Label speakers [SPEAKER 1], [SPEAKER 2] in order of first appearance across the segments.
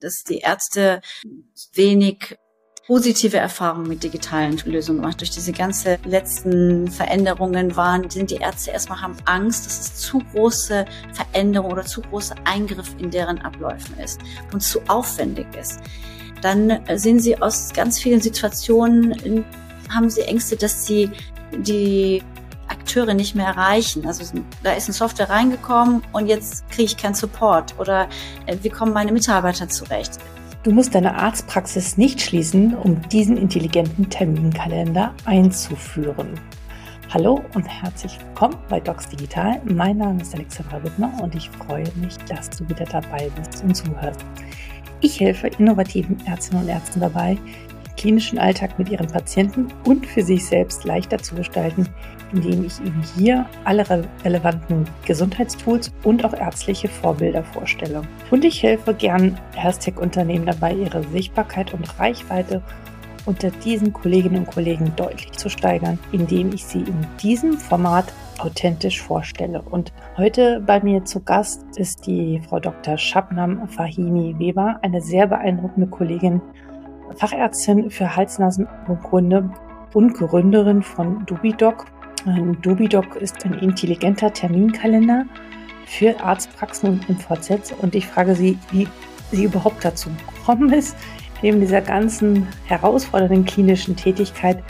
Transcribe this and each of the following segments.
[SPEAKER 1] dass die Ärzte wenig positive Erfahrungen mit digitalen Lösungen gemacht. Durch diese ganze letzten Veränderungen waren, sind die Ärzte erstmal haben Angst, dass es zu große Veränderung oder zu großer Eingriff in deren Abläufen ist und zu aufwendig ist. Dann sehen sie aus ganz vielen Situationen, haben sie Ängste, dass sie die Akteure nicht mehr erreichen. Also da ist eine Software reingekommen und jetzt kriege ich keinen Support oder äh, wie kommen meine Mitarbeiter zurecht?
[SPEAKER 2] Du musst deine Arztpraxis nicht schließen, um diesen intelligenten Terminkalender einzuführen. Hallo und herzlich willkommen bei Docs Digital. Mein Name ist Alexandra Wittmer und ich freue mich, dass du wieder dabei bist und zuhörst. Ich helfe innovativen Ärztinnen und Ärzten dabei, den klinischen Alltag mit ihren Patienten und für sich selbst leichter zu gestalten, indem ich Ihnen hier alle relevanten Gesundheitstools und auch ärztliche Vorbilder vorstelle. Und ich helfe gern Health-Tech-Unternehmen dabei, ihre Sichtbarkeit und Reichweite unter diesen Kolleginnen und Kollegen deutlich zu steigern, indem ich sie in diesem Format authentisch vorstelle. Und heute bei mir zu Gast ist die Frau Dr. Shabnam Fahimi Weber, eine sehr beeindruckende Kollegin, Fachärztin für Hals-Nasen-Gründe und Gründerin von Dubidoc ein Dubidoc ist ein intelligenter Terminkalender für Arztpraxen und MVZs und ich frage Sie, wie sie überhaupt dazu gekommen ist, neben dieser ganzen herausfordernden klinischen Tätigkeit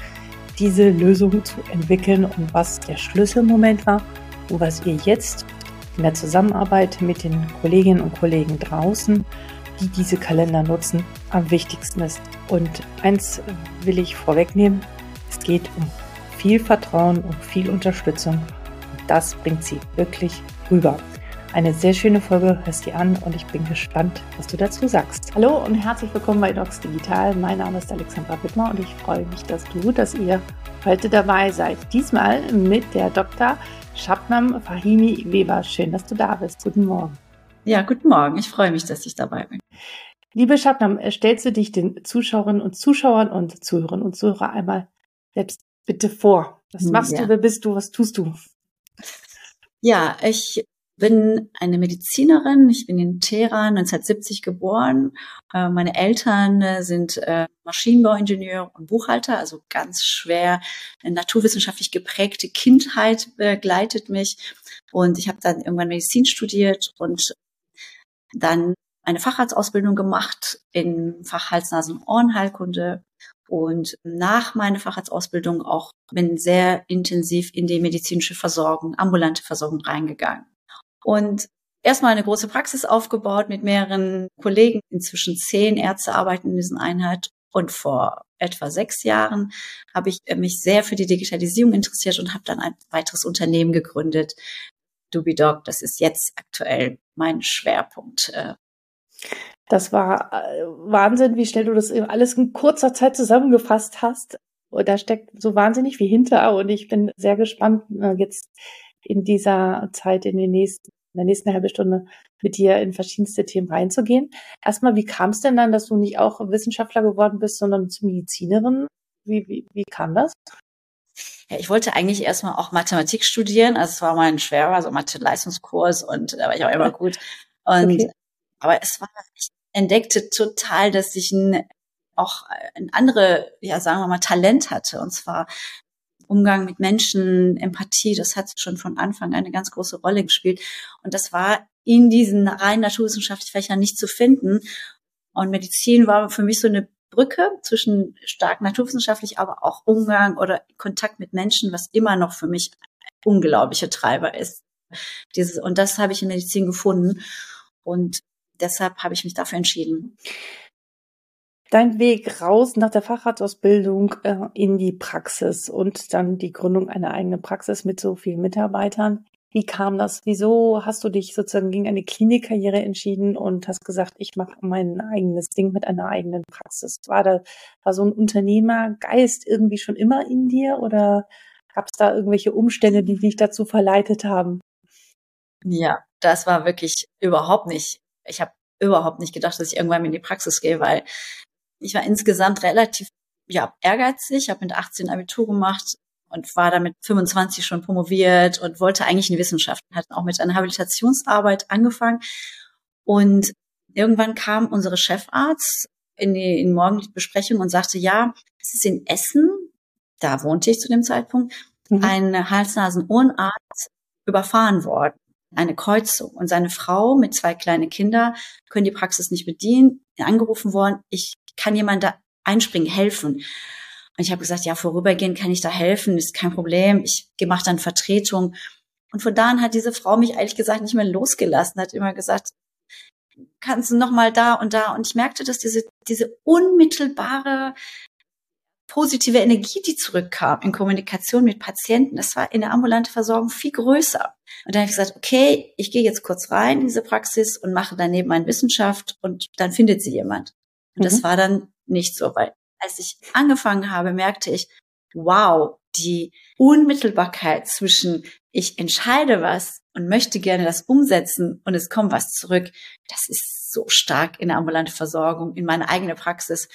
[SPEAKER 2] diese Lösung zu entwickeln und was der Schlüsselmoment war und was ihr jetzt in der Zusammenarbeit mit den Kolleginnen und Kollegen draußen, die diese Kalender nutzen, am wichtigsten ist. Und eins will ich vorwegnehmen, es geht um viel Vertrauen und viel Unterstützung. Und das bringt sie wirklich rüber. Eine sehr schöne Folge, hörst dir an und ich bin gespannt, was du dazu sagst. Hallo und herzlich willkommen bei Docs Digital. Mein Name ist Alexandra Wittmer und ich freue mich, dass du, dass ihr heute dabei seid. Diesmal mit der Dr. Shabnam Fahimi Weber. Schön, dass du da bist. Guten Morgen.
[SPEAKER 1] Ja, guten Morgen. Ich freue mich, dass ich dabei bin.
[SPEAKER 2] Liebe Shabnam, stellst du dich den Zuschauerinnen und Zuschauern und Zuhörern und Zuhörer einmal selbst bitte vor. Was hm, machst ja. du, wer bist du, was tust du?
[SPEAKER 1] Ja, ich bin eine Medizinerin. Ich bin in Teheran 1970 geboren. Äh, meine Eltern äh, sind äh, Maschinenbauingenieur und Buchhalter, also ganz schwer naturwissenschaftlich geprägte Kindheit begleitet mich. Und ich habe dann irgendwann Medizin studiert und dann eine Facharztausbildung gemacht in Fach Hals, Nasen, Ohrenheilkunde und nach meiner Facharztausbildung auch bin sehr intensiv in die medizinische Versorgung, ambulante Versorgung reingegangen. Und erstmal eine große Praxis aufgebaut mit mehreren Kollegen. Inzwischen zehn Ärzte arbeiten in dieser Einheit. Und vor etwa sechs Jahren habe ich mich sehr für die Digitalisierung interessiert und habe dann ein weiteres Unternehmen gegründet, Dubidoc. Das ist jetzt aktuell mein Schwerpunkt. Äh,
[SPEAKER 2] das war äh, Wahnsinn, wie schnell du das alles in kurzer Zeit zusammengefasst hast. Und da steckt so wahnsinnig viel hinter. Und ich bin sehr gespannt, äh, jetzt in dieser Zeit, in, den nächsten, in der nächsten halben Stunde mit dir in verschiedenste Themen reinzugehen. Erstmal, wie kam es denn dann, dass du nicht auch Wissenschaftler geworden bist, sondern zur Medizinerin? Wie, wie, wie kam das?
[SPEAKER 1] Ja, ich wollte eigentlich erstmal auch Mathematik studieren. Also es war mal ein schwerer, also Mathe-Leistungskurs und da war ich auch immer gut. Und okay. aber es war, ich entdeckte total, dass ich ein, auch ein andere, ja, sagen wir mal, Talent hatte. Und zwar Umgang mit Menschen, Empathie, das hat schon von Anfang an eine ganz große Rolle gespielt. Und das war in diesen rein naturwissenschaftlichen Fächern nicht zu finden. Und Medizin war für mich so eine Brücke zwischen stark naturwissenschaftlich, aber auch Umgang oder Kontakt mit Menschen, was immer noch für mich unglaubliche Treiber ist. Dieses, und das habe ich in Medizin gefunden. Und deshalb habe ich mich dafür entschieden.
[SPEAKER 2] Dein Weg raus nach der Facharztausbildung äh, in die Praxis und dann die Gründung einer eigenen Praxis mit so vielen Mitarbeitern. Wie kam das? Wieso hast du dich sozusagen gegen eine Klinikkarriere entschieden und hast gesagt, ich mache mein eigenes Ding mit einer eigenen Praxis? War da war so ein Unternehmergeist irgendwie schon immer in dir oder gab es da irgendwelche Umstände, die dich dazu verleitet haben?
[SPEAKER 1] Ja, das war wirklich überhaupt nicht ich habe überhaupt nicht gedacht, dass ich irgendwann in die Praxis gehe, weil ich war insgesamt relativ ja, ehrgeizig, habe mit 18 Abitur gemacht und war damit 25 schon promoviert und wollte eigentlich in die Wissenschaft, hat auch mit einer Habilitationsarbeit angefangen und irgendwann kam unsere Chefarzt in die, in morgendliche Besprechung und sagte, ja, es ist in Essen, da wohnte ich zu dem Zeitpunkt, mhm. ein Hals-Nasen-Ohrenarzt überfahren worden. Eine Kreuzung. Und seine Frau mit zwei kleinen Kindern können die Praxis nicht bedienen, angerufen worden, ich kann jemand da einspringen, helfen. Und ich habe gesagt, ja, vorübergehend kann ich da helfen, ist kein Problem. Ich mache dann Vertretung. Und von da an hat diese Frau mich ehrlich gesagt nicht mehr losgelassen, hat immer gesagt, kannst du noch mal da und da. Und ich merkte, dass diese, diese unmittelbare positive Energie, die zurückkam in Kommunikation mit Patienten, das war in der ambulanten Versorgung viel größer. Und da habe ich gesagt, okay, ich gehe jetzt kurz rein in diese Praxis und mache daneben eine Wissenschaft und dann findet sie jemand. Und mhm. das war dann nicht so, weil als ich angefangen habe, merkte ich, wow, die Unmittelbarkeit zwischen ich entscheide was und möchte gerne das umsetzen und es kommt was zurück, das ist so stark in der ambulanten Versorgung, in meine eigene Praxis,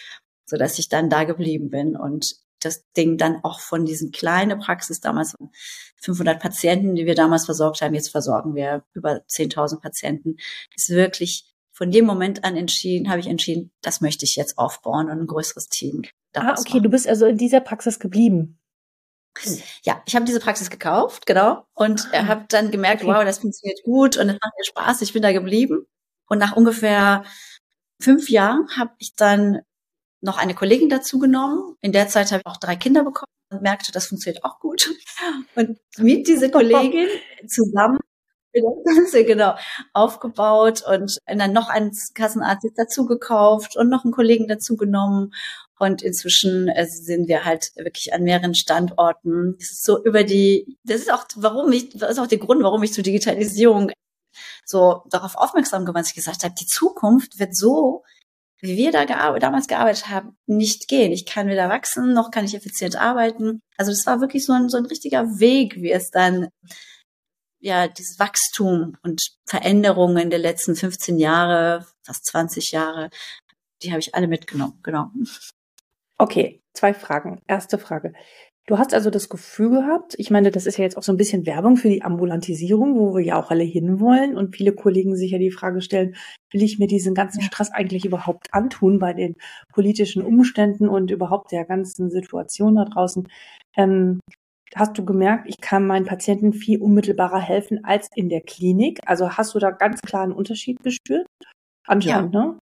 [SPEAKER 1] so dass ich dann da geblieben bin und das Ding dann auch von diesen kleinen Praxis, damals 500 Patienten, die wir damals versorgt haben, jetzt versorgen wir über 10.000 Patienten, ist wirklich von dem Moment an entschieden, habe ich entschieden, das möchte ich jetzt aufbauen und ein größeres Team.
[SPEAKER 2] Ah, okay, machen. du bist also in dieser Praxis geblieben.
[SPEAKER 1] Ja, ich habe diese Praxis gekauft, genau, und ah, habe dann gemerkt, okay. wow, das funktioniert gut und es macht mir Spaß. Ich bin da geblieben. Und nach ungefähr fünf Jahren habe ich dann noch eine Kollegin dazu genommen. In der Zeit habe ich auch drei Kinder bekommen und merkte, das funktioniert auch gut. Und mit dieser Kollegin zusammen genau aufgebaut und dann noch einen Kassenarzt dazu gekauft und noch einen Kollegen dazu genommen und inzwischen äh, sind wir halt wirklich an mehreren Standorten. Das ist so über die, das ist auch, warum ich, das ist auch der Grund, warum ich zur Digitalisierung so darauf aufmerksam geworden, dass ich gesagt habe, die Zukunft wird so, wie wir da gearbeitet, damals gearbeitet haben, nicht gehen. Ich kann weder wachsen, noch kann ich effizient arbeiten. Also das war wirklich so ein, so ein richtiger Weg, wie es dann ja, dieses Wachstum und Veränderungen der letzten 15 Jahre, fast 20 Jahre, die habe ich alle mitgenommen, genau.
[SPEAKER 2] Okay, zwei Fragen. Erste Frage. Du hast also das Gefühl gehabt, ich meine, das ist ja jetzt auch so ein bisschen Werbung für die Ambulantisierung, wo wir ja auch alle hinwollen und viele Kollegen sich ja die Frage stellen, will ich mir diesen ganzen Stress eigentlich überhaupt antun bei den politischen Umständen und überhaupt der ganzen Situation da draußen? Ähm, hast du gemerkt, ich kann meinen Patienten viel unmittelbarer helfen als in der Klinik? Also hast du da ganz klar einen Unterschied gespürt?
[SPEAKER 1] Anscheinend, ja. ne?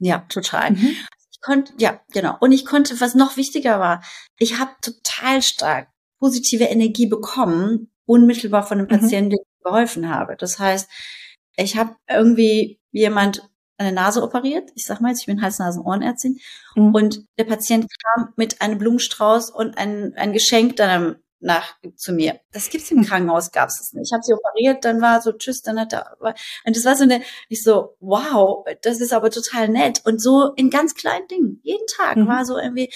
[SPEAKER 1] Ja, total. Mhm konnte, ja, genau. Und ich konnte, was noch wichtiger war, ich habe total stark positive Energie bekommen, unmittelbar von einem mhm. Patienten, dem ich geholfen habe. Das heißt, ich habe irgendwie jemand eine Nase operiert. Ich sag mal jetzt, ich bin Hals-Nasen-Ohrenärztin. Mhm. Und der Patient kam mit einem Blumenstrauß und ein, ein Geschenk dann nach zu mir. Das gibt's im. Krankenhaus, gab's es nicht. Ich habe sie operiert, dann war so tschüss, dann hat er und das war so eine ich so wow, das ist aber total nett und so in ganz kleinen Dingen. Jeden Tag mhm. war so irgendwie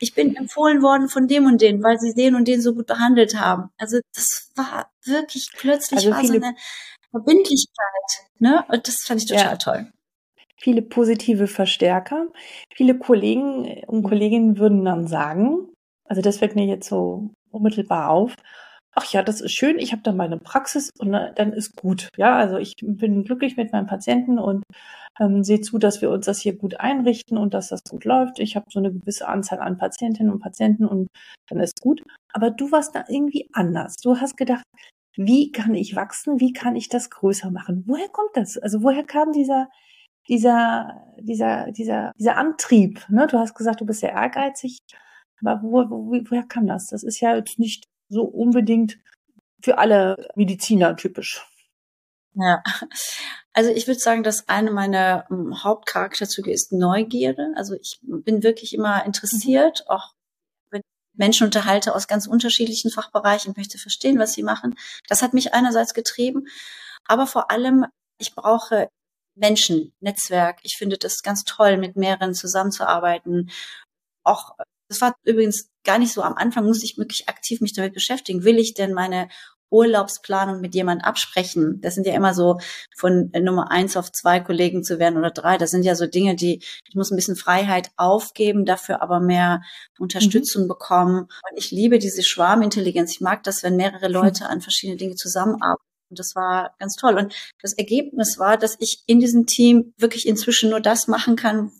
[SPEAKER 1] ich bin empfohlen worden von dem und den, weil sie den und den so gut behandelt haben. Also das war wirklich plötzlich also war so eine Verbindlichkeit, ne? Und das fand ich total ja. toll
[SPEAKER 2] viele positive Verstärker. Viele Kollegen und Kolleginnen würden dann sagen, also das fällt mir jetzt so unmittelbar auf. Ach ja, das ist schön, ich habe dann meine Praxis und dann ist gut. Ja, also ich bin glücklich mit meinem Patienten und ähm, sehe zu, dass wir uns das hier gut einrichten und dass das gut läuft. Ich habe so eine gewisse Anzahl an Patientinnen und Patienten und dann ist gut. Aber du warst da irgendwie anders. Du hast gedacht, wie kann ich wachsen? Wie kann ich das größer machen? Woher kommt das? Also woher kam dieser, dieser, dieser, dieser, dieser Antrieb? Ne? Du hast gesagt, du bist sehr ehrgeizig. Aber wo, wo, woher kam das? Das ist ja jetzt nicht so unbedingt für alle Mediziner typisch.
[SPEAKER 1] Ja, also ich würde sagen, dass eine meiner um, Hauptcharakterzüge ist Neugierde. Also ich bin wirklich immer interessiert, mhm. auch wenn ich Menschen unterhalte aus ganz unterschiedlichen Fachbereichen, ich möchte verstehen, was sie machen. Das hat mich einerseits getrieben, aber vor allem, ich brauche Menschen, Netzwerk. Ich finde das ganz toll, mit mehreren zusammenzuarbeiten, auch das war übrigens gar nicht so am Anfang, musste ich wirklich aktiv mich damit beschäftigen. Will ich denn meine Urlaubsplanung mit jemand absprechen? Das sind ja immer so von Nummer eins auf zwei Kollegen zu werden oder drei. Das sind ja so Dinge, die ich muss ein bisschen Freiheit aufgeben, dafür aber mehr Unterstützung mhm. bekommen. Und ich liebe diese Schwarmintelligenz. Ich mag das, wenn mehrere Leute an verschiedene Dinge zusammenarbeiten Und das war ganz toll. Und das Ergebnis war, dass ich in diesem Team wirklich inzwischen nur das machen kann,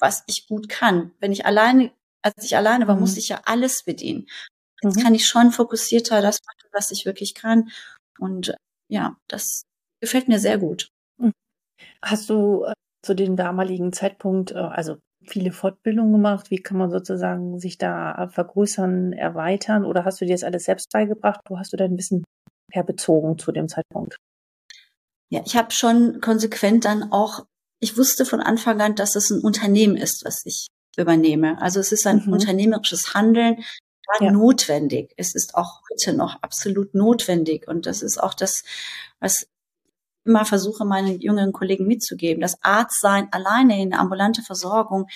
[SPEAKER 1] was ich gut kann. Wenn ich alleine, als ich alleine war, mhm. musste ich ja alles bedienen. Jetzt mhm. kann ich schon fokussierter das machen, was ich wirklich kann. Und ja, das gefällt mir sehr gut. Mhm.
[SPEAKER 2] Hast du äh, zu dem damaligen Zeitpunkt, äh, also viele Fortbildungen gemacht? Wie kann man sozusagen sich da vergrößern, erweitern? Oder hast du dir das alles selbst beigebracht? Wo hast du dein Wissen herbezogen zu dem Zeitpunkt?
[SPEAKER 1] Ja, ich habe schon konsequent dann auch, ich wusste von Anfang an, dass es ein Unternehmen ist, was ich übernehme. Also es ist ein mhm. unternehmerisches Handeln, ja. notwendig. Es ist auch heute noch absolut notwendig. Und das ist auch das, was immer versuche, meinen jüngeren Kollegen mitzugeben. Das Arztsein alleine in ambulante Versorgung,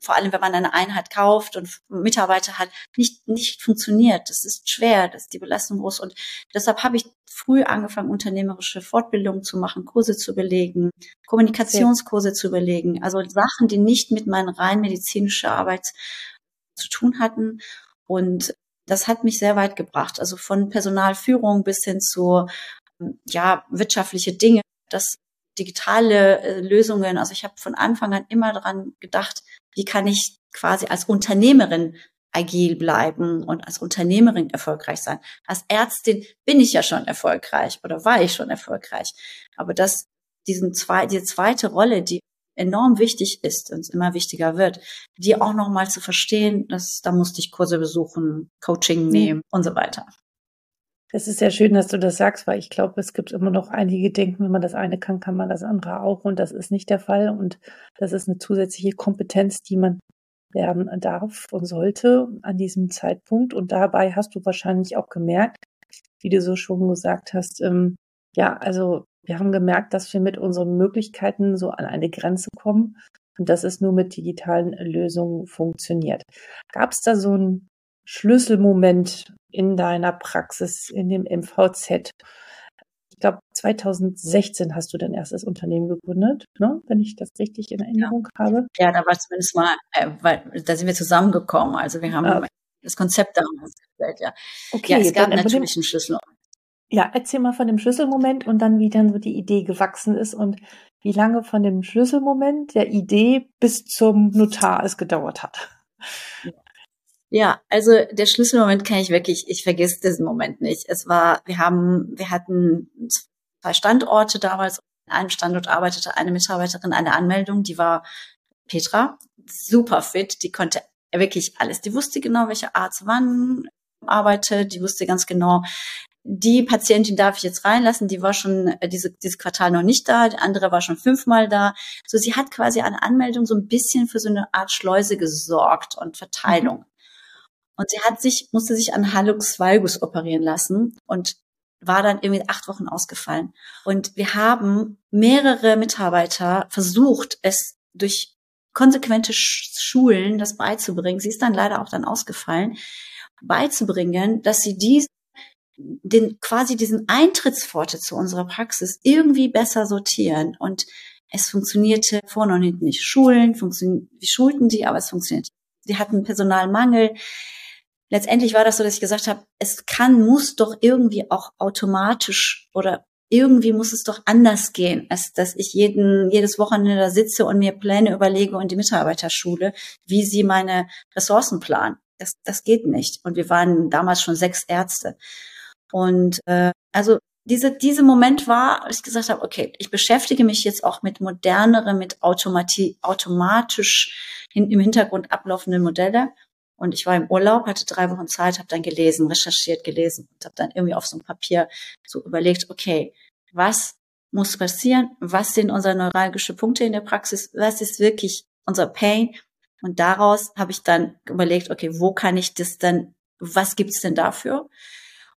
[SPEAKER 1] vor allem wenn man eine Einheit kauft und Mitarbeiter hat, nicht, nicht funktioniert. Das ist schwer, das ist die Belastung groß. Und deshalb habe ich früh angefangen, unternehmerische Fortbildungen zu machen, Kurse zu belegen, Kommunikationskurse zu belegen. Also Sachen, die nicht mit meiner rein medizinischen Arbeit zu tun hatten. Und das hat mich sehr weit gebracht. Also von Personalführung bis hin zu ja, wirtschaftliche Dinge, das digitale äh, Lösungen. Also ich habe von Anfang an immer daran gedacht, wie kann ich quasi als Unternehmerin agil bleiben und als Unternehmerin erfolgreich sein. Als Ärztin bin ich ja schon erfolgreich oder war ich schon erfolgreich. Aber das, diesen zwei, die zweite Rolle, die enorm wichtig ist und immer wichtiger wird, die auch nochmal zu verstehen, dass da musste ich Kurse besuchen, Coaching nehmen mhm. und so weiter.
[SPEAKER 2] Es ist sehr schön, dass du das sagst, weil ich glaube, es gibt immer noch einige, die denken, wenn man das eine kann, kann man das andere auch. Und das ist nicht der Fall. Und das ist eine zusätzliche Kompetenz, die man lernen darf und sollte an diesem Zeitpunkt. Und dabei hast du wahrscheinlich auch gemerkt, wie du so schon gesagt hast, ähm, ja, also wir haben gemerkt, dass wir mit unseren Möglichkeiten so an eine Grenze kommen und dass es nur mit digitalen Lösungen funktioniert. Gab es da so ein Schlüsselmoment in deiner Praxis, in dem MVZ? Ich glaube, 2016 hast du dein erstes Unternehmen gegründet, ne? wenn ich das richtig in Erinnerung
[SPEAKER 1] ja.
[SPEAKER 2] habe.
[SPEAKER 1] Ja, da war zumindest mal, äh, weil da sind wir zusammengekommen. Also wir haben ah. das Konzept damals gestellt, ja. Okay, ja, es gab natürlich dem, einen Schlüssel.
[SPEAKER 2] Ja, erzähl mal von dem Schlüsselmoment und dann, wie dann so die Idee gewachsen ist und wie lange von dem Schlüsselmoment der Idee bis zum Notar es gedauert hat.
[SPEAKER 1] Ja. Ja, also der Schlüsselmoment kann ich wirklich, ich vergesse diesen Moment nicht. Es war, wir haben, wir hatten zwei Standorte damals. An einem Standort arbeitete eine Mitarbeiterin eine Anmeldung, die war Petra, super fit, die konnte wirklich alles. Die wusste genau, welche Arzt wann arbeitet, die wusste ganz genau, die Patientin darf ich jetzt reinlassen, die war schon äh, diese, dieses Quartal noch nicht da, die andere war schon fünfmal da. So, sie hat quasi eine Anmeldung so ein bisschen für so eine Art Schleuse gesorgt und Verteilung. Und sie hat sich, musste sich an Hallux valgus operieren lassen und war dann irgendwie acht Wochen ausgefallen. Und wir haben mehrere Mitarbeiter versucht, es durch konsequente Schulen das beizubringen. Sie ist dann leider auch dann ausgefallen, beizubringen, dass sie dies, den, quasi diesen Eintrittspforte zu unserer Praxis irgendwie besser sortieren. Und es funktionierte vorne und hinten nicht. Schulen, funktionieren, wir schulten die, aber es funktioniert. Wir hatten Personalmangel letztendlich war das so, dass ich gesagt habe, es kann, muss doch irgendwie auch automatisch oder irgendwie muss es doch anders gehen, als dass ich jeden, jedes Wochenende da sitze und mir Pläne überlege und die Mitarbeiter schule, wie sie meine Ressourcen planen. Das, das geht nicht. Und wir waren damals schon sechs Ärzte. Und äh, also diese, diese Moment war, als ich gesagt habe, okay, ich beschäftige mich jetzt auch mit modernere, mit automati automatisch hin, im Hintergrund ablaufenden Modelle und ich war im Urlaub, hatte drei Wochen Zeit, habe dann gelesen, recherchiert, gelesen und habe dann irgendwie auf so einem Papier so überlegt, okay, was muss passieren? Was sind unsere neuralgische Punkte in der Praxis? Was ist wirklich unser Pain? Und daraus habe ich dann überlegt, okay, wo kann ich das dann, was gibt's denn dafür?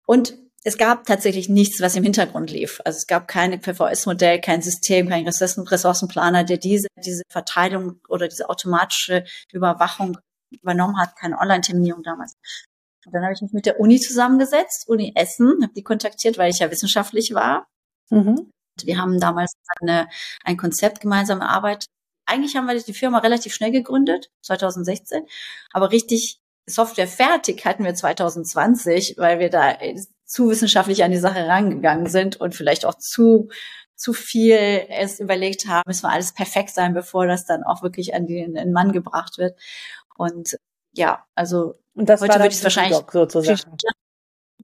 [SPEAKER 1] Und es gab tatsächlich nichts, was im Hintergrund lief. Also es gab kein PVS-Modell, kein System, kein Ressourcenplaner, der diese, diese Verteilung oder diese automatische Überwachung übernommen hat, keine Online-Terminierung damals. Und dann habe ich mich mit der Uni zusammengesetzt, Uni Essen, habe die kontaktiert, weil ich ja wissenschaftlich war. Mhm. Wir haben damals eine, ein Konzept gemeinsam erarbeitet. Eigentlich haben wir die Firma relativ schnell gegründet, 2016, aber richtig Software fertig hatten wir 2020, weil wir da zu wissenschaftlich an die Sache rangegangen sind und vielleicht auch zu zu viel es überlegt haben, müssen wir alles perfekt sein, bevor das dann auch wirklich an den, den Mann gebracht wird. Und ja, also
[SPEAKER 2] und das heute würde ich es wahrscheinlich sozusagen.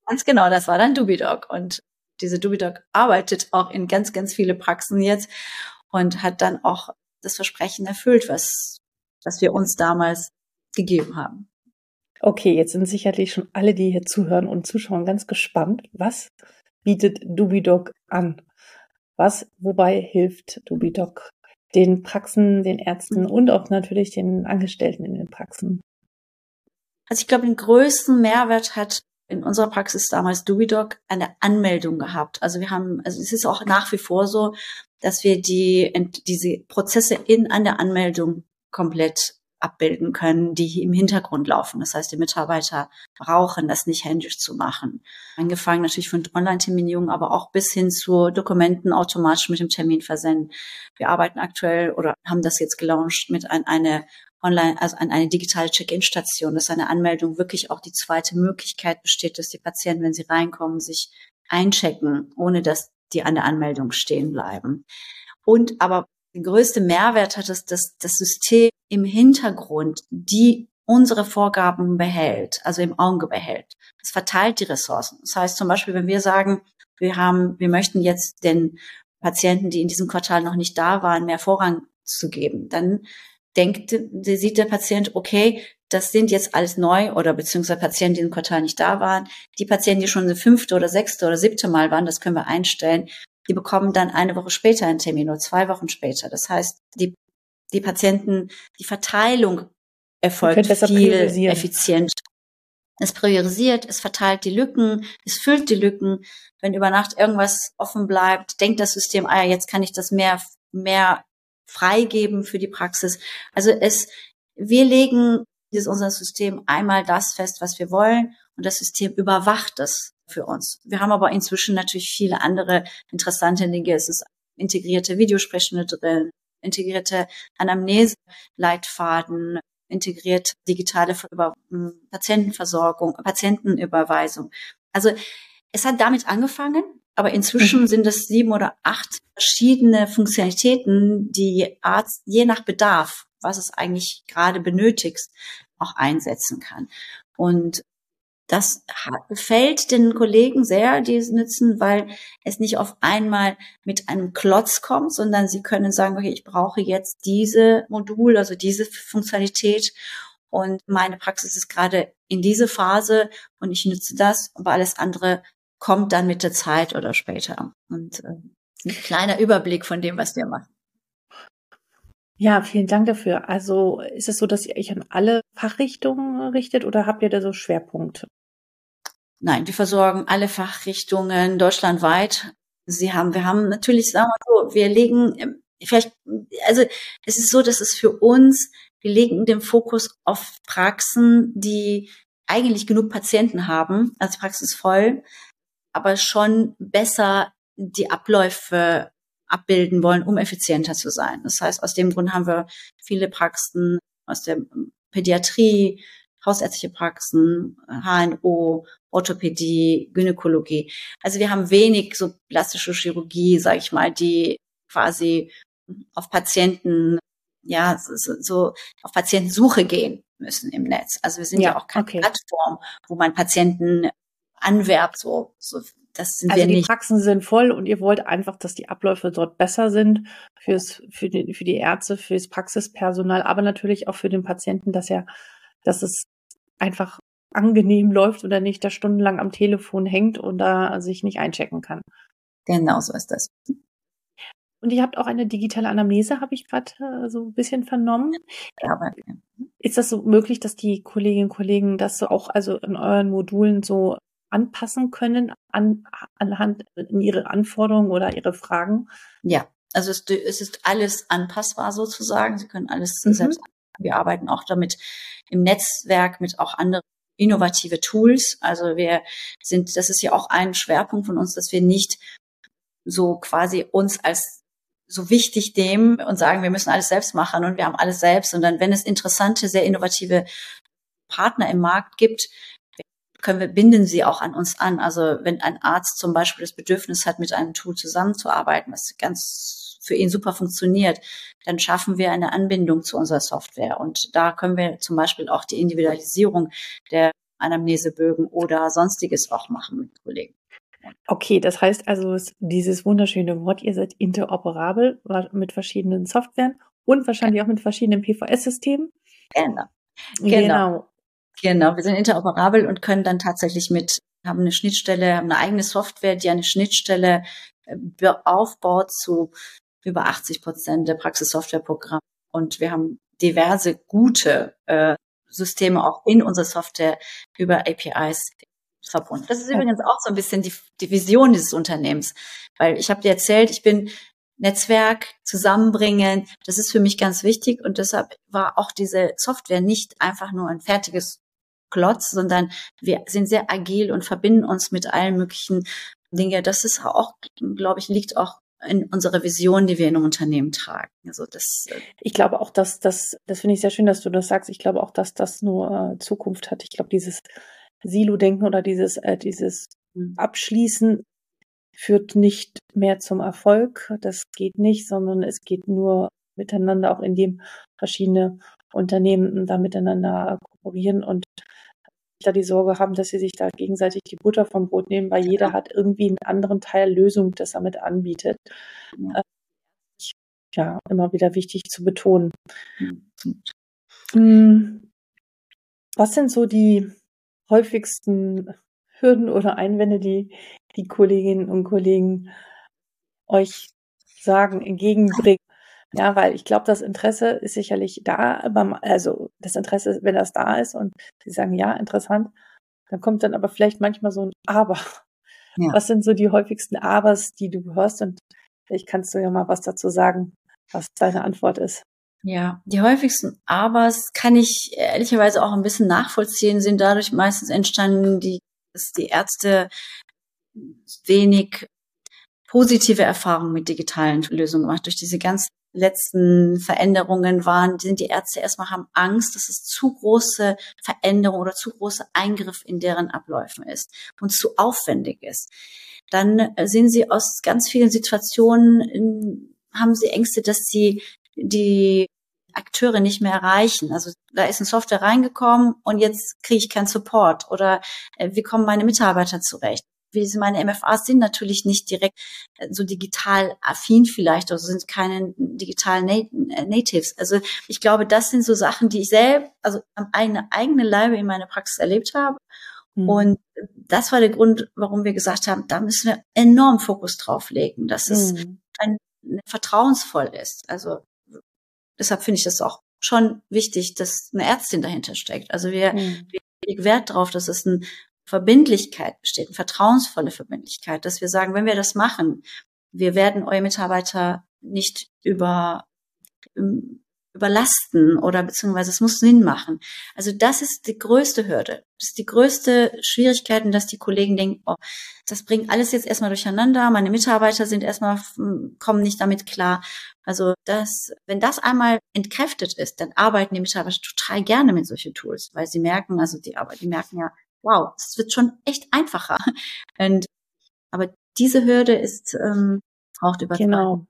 [SPEAKER 1] Ganz genau, das war dann Dubidog und diese Dubidog arbeitet auch in ganz, ganz viele Praxen jetzt und hat dann auch das Versprechen erfüllt, was, was wir uns damals gegeben haben.
[SPEAKER 2] Okay, jetzt sind sicherlich schon alle, die hier zuhören und zuschauen, ganz gespannt. Was bietet Dubidog an? Was, wobei hilft Dubidog den Praxen, den Ärzten und auch natürlich den Angestellten in den Praxen?
[SPEAKER 1] Also ich glaube, den größten Mehrwert hat in unserer Praxis damals Dubidog eine Anmeldung gehabt. Also wir haben, also es ist auch nach wie vor so, dass wir die, diese Prozesse in an der Anmeldung komplett abbilden können, die im Hintergrund laufen. Das heißt, die Mitarbeiter brauchen das nicht händisch zu machen. Angefangen natürlich von Online-Terminierung, aber auch bis hin zu Dokumenten automatisch mit dem Termin versenden. Wir arbeiten aktuell oder haben das jetzt gelauncht mit ein, eine online, also an eine digitale Check-in-Station, dass eine Anmeldung wirklich auch die zweite Möglichkeit besteht, dass die Patienten, wenn sie reinkommen, sich einchecken, ohne dass die an der Anmeldung stehen bleiben. Und aber der größte Mehrwert hat es, dass das System im Hintergrund die unsere Vorgaben behält, also im Auge behält. Es verteilt die Ressourcen. Das heißt zum Beispiel, wenn wir sagen, wir haben, wir möchten jetzt den Patienten, die in diesem Quartal noch nicht da waren, mehr Vorrang zu geben, dann denkt, sieht der Patient, okay, das sind jetzt alles neu oder beziehungsweise Patienten, die im Quartal nicht da waren. Die Patienten, die schon das fünfte oder sechste oder siebte Mal waren, das können wir einstellen. Die bekommen dann eine Woche später einen Termin oder zwei Wochen später. Das heißt, die, die Patienten, die Verteilung erfolgt viel effizient. Es priorisiert, es verteilt die Lücken, es füllt die Lücken. Wenn über Nacht irgendwas offen bleibt, denkt das System, ah ja, jetzt kann ich das mehr, mehr freigeben für die Praxis. Also es, wir legen dieses unser System einmal das fest, was wir wollen und das System überwacht es für uns. Wir haben aber inzwischen natürlich viele andere interessante Dinge. Es ist integrierte Videosprechstunde drin, integrierte Anamnese-Leitfaden, integriert digitale Über hm, Patientenversorgung, Patientenüberweisung. Also es hat damit angefangen, aber inzwischen mhm. sind es sieben oder acht verschiedene Funktionalitäten, die Arzt je nach Bedarf, was es eigentlich gerade benötigt, auch einsetzen kann. Und das gefällt den Kollegen sehr, die es nutzen, weil es nicht auf einmal mit einem Klotz kommt, sondern sie können sagen, okay, ich brauche jetzt diese Modul, also diese Funktionalität und meine Praxis ist gerade in diese Phase und ich nutze das, aber alles andere kommt dann mit der Zeit oder später. Und äh, ein kleiner Überblick von dem, was wir machen.
[SPEAKER 2] Ja, vielen Dank dafür. Also ist es so, dass ihr euch an alle Fachrichtungen richtet oder habt ihr da so Schwerpunkte?
[SPEAKER 1] Nein, wir versorgen alle Fachrichtungen deutschlandweit. Sie haben, wir haben natürlich, sagen wir so, wir legen ähm, vielleicht, also es ist so, dass es für uns, wir legen den Fokus auf Praxen, die eigentlich genug Patienten haben, als Praxis voll, aber schon besser die Abläufe abbilden wollen, um effizienter zu sein. Das heißt, aus dem Grund haben wir viele Praxen aus der Pädiatrie, hausärztliche Praxen, HNO, Orthopädie, Gynäkologie. Also wir haben wenig so plastische Chirurgie, sage ich mal, die quasi auf Patienten, ja, so, so auf Patientensuche gehen müssen im Netz. Also wir sind ja, ja auch keine okay. Plattform, wo man Patienten anwerbt, so, so das sind
[SPEAKER 2] also
[SPEAKER 1] wir
[SPEAKER 2] die
[SPEAKER 1] nicht.
[SPEAKER 2] Praxen sind voll und ihr wollt einfach, dass die Abläufe dort besser sind fürs, für, die, für die Ärzte, fürs Praxispersonal, aber natürlich auch für den Patienten, dass er, dass es einfach angenehm läuft oder nicht da stundenlang am Telefon hängt oder sich nicht einchecken kann.
[SPEAKER 1] Genau so ist das.
[SPEAKER 2] Und ihr habt auch eine digitale Anamnese, habe ich gerade äh, so ein bisschen vernommen. Ja, aber, ja. Ist das so möglich, dass die Kolleginnen und Kollegen das so auch also in euren Modulen so anpassen können an, anhand in ihre Anforderungen oder ihre Fragen?
[SPEAKER 1] Ja, also es, es ist alles anpassbar sozusagen. Sie können alles mhm. selbst. Wir arbeiten auch damit im Netzwerk mit auch anderen innovative Tools. Also wir sind, das ist ja auch ein Schwerpunkt von uns, dass wir nicht so quasi uns als so wichtig dem und sagen, wir müssen alles selbst machen und wir haben alles selbst, sondern wenn es interessante, sehr innovative Partner im Markt gibt, können wir, binden sie auch an uns an. Also wenn ein Arzt zum Beispiel das Bedürfnis hat, mit einem Tool zusammenzuarbeiten, was ganz für ihn super funktioniert, dann schaffen wir eine Anbindung zu unserer Software. Und da können wir zum Beispiel auch die Individualisierung der Anamnesebögen oder sonstiges auch machen mit Kollegen.
[SPEAKER 2] Okay, das heißt also dieses wunderschöne Wort, ihr seid interoperabel mit verschiedenen Softwaren und wahrscheinlich auch mit verschiedenen PVS-Systemen.
[SPEAKER 1] Genau. genau. Genau. Genau, wir sind interoperabel und können dann tatsächlich mit, haben eine Schnittstelle, haben eine eigene Software, die eine Schnittstelle äh, aufbaut zu über 80 Prozent der Praxissoftwareprogramme. Und wir haben diverse gute äh, Systeme auch in unserer Software über APIs verbunden. Das ist übrigens auch so ein bisschen die, die Vision dieses Unternehmens, weil ich habe dir erzählt, ich bin Netzwerk zusammenbringen, das ist für mich ganz wichtig und deshalb war auch diese Software nicht einfach nur ein fertiges Klotz, sondern wir sind sehr agil und verbinden uns mit allen möglichen Dingen. Das ist auch, glaube ich, liegt auch in unserer Vision, die wir in einem Unternehmen tragen. Also das.
[SPEAKER 2] Äh, ich glaube auch, dass das, das finde ich sehr schön, dass du das sagst. Ich glaube auch, dass das nur äh, Zukunft hat. Ich glaube, dieses Silo-Denken oder dieses, äh, dieses mhm. Abschließen führt nicht mehr zum Erfolg. Das geht nicht, sondern es geht nur miteinander, auch indem verschiedene Unternehmen da miteinander kooperieren und da die Sorge haben, dass sie sich da gegenseitig die Butter vom Brot nehmen, weil jeder hat irgendwie einen anderen Teil Lösung, das er mit anbietet. Ja. Äh, ja, immer wieder wichtig zu betonen. Mhm. Was sind so die häufigsten Hürden oder Einwände, die die Kolleginnen und Kollegen euch sagen, entgegenbringen? Ja, weil ich glaube, das Interesse ist sicherlich da, beim, also das Interesse, wenn das da ist und sie sagen, ja, interessant, dann kommt dann aber vielleicht manchmal so ein Aber. Ja. Was sind so die häufigsten Abers, die du hörst? Und vielleicht kannst du ja mal was dazu sagen, was deine Antwort ist.
[SPEAKER 1] Ja, die häufigsten Abers kann ich ehrlicherweise auch ein bisschen nachvollziehen, sind dadurch meistens entstanden, die, dass die Ärzte wenig positive Erfahrungen mit digitalen Lösungen gemacht. Durch diese ganzen letzten Veränderungen waren, sind die Ärzte erstmal haben Angst, dass es zu große Veränderung oder zu große Eingriff in deren Abläufen ist und zu aufwendig ist. Dann äh, sehen sie aus ganz vielen Situationen, haben sie Ängste, dass sie die Akteure nicht mehr erreichen. Also da ist eine Software reingekommen und jetzt kriege ich keinen Support oder äh, wie kommen meine Mitarbeiter zurecht? Wie sie meine MFAs sind natürlich nicht direkt äh, so digital affin vielleicht oder sind keine digitalen äh, Natives. Also ich glaube, das sind so Sachen, die ich selbst, also am eigenen, eigenen Leibe in meiner Praxis erlebt habe. Mhm. Und das war der Grund, warum wir gesagt haben, da müssen wir enorm Fokus drauf legen, dass es mhm. ein, vertrauensvoll ist. Also deshalb finde ich das auch schon wichtig, dass eine Ärztin dahinter steckt. Also wir, mhm. wir legen Wert darauf, dass es ein Verbindlichkeit besteht, eine vertrauensvolle Verbindlichkeit, dass wir sagen, wenn wir das machen, wir werden eure Mitarbeiter nicht über, ähm, überlasten oder beziehungsweise es muss Sinn machen. Also das ist die größte Hürde. Das ist die größte Schwierigkeit, dass die Kollegen denken, oh, das bringt alles jetzt erstmal durcheinander, meine Mitarbeiter sind erstmal, kommen nicht damit klar. Also das, wenn das einmal entkräftet ist, dann arbeiten die Mitarbeiter total gerne mit solchen Tools, weil sie merken, also die Arbeit, die merken ja, wow, es wird schon echt einfacher. Und, aber diese Hürde ist ähm, braucht Überzeugung.
[SPEAKER 2] Genau.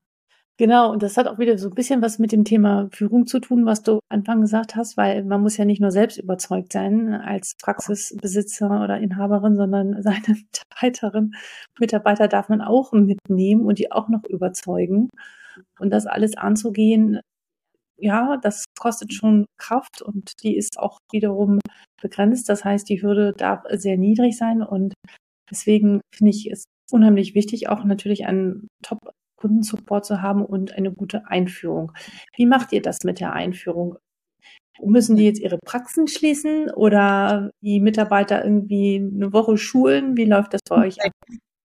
[SPEAKER 2] Genau, und das hat auch wieder so ein bisschen was mit dem Thema Führung zu tun, was du Anfang gesagt hast, weil man muss ja nicht nur selbst überzeugt sein als Praxisbesitzer oder Inhaberin, sondern seine Mitarbeiterin, Mitarbeiter darf man auch mitnehmen und die auch noch überzeugen. Und das alles anzugehen, ja, das kostet schon Kraft und die ist auch wiederum begrenzt. Das heißt, die Hürde darf sehr niedrig sein und deswegen finde ich es unheimlich wichtig, auch natürlich einen Top-Kundensupport zu haben und eine gute Einführung. Wie macht ihr das mit der Einführung? Müssen die jetzt ihre Praxen schließen oder die Mitarbeiter irgendwie eine Woche schulen? Wie läuft das bei euch ab?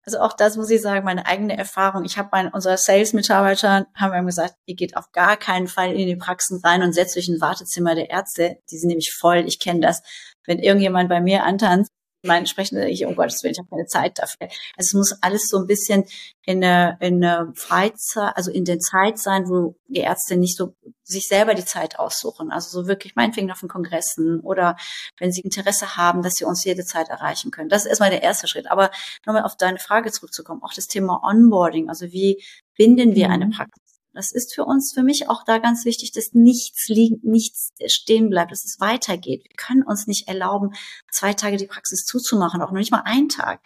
[SPEAKER 1] Also auch das muss ich sagen, meine eigene Erfahrung. Ich habe bei unserer Sales-Mitarbeiter haben wir gesagt, ihr geht auf gar keinen Fall in die Praxen rein und setzt euch in ein Wartezimmer der Ärzte. Die sind nämlich voll. Ich kenne das. Wenn irgendjemand bei mir antanzt, meine Sprechende, ich, um Gottes Willen, ich habe keine Zeit dafür. Also es muss alles so ein bisschen in der, in der Freizeit, also in der Zeit sein, wo die Ärzte nicht so sich selber die Zeit aussuchen. Also so wirklich meinetwegen auf den Kongressen oder wenn sie Interesse haben, dass sie uns jede Zeit erreichen können. Das ist erstmal der erste Schritt. Aber nochmal auf deine Frage zurückzukommen, auch das Thema Onboarding, also wie binden wir mhm. eine Praxis das ist für uns, für mich auch da ganz wichtig, dass nichts liegen, nichts stehen bleibt, dass es weitergeht. Wir können uns nicht erlauben, zwei Tage die Praxis zuzumachen, auch noch nicht mal einen Tag.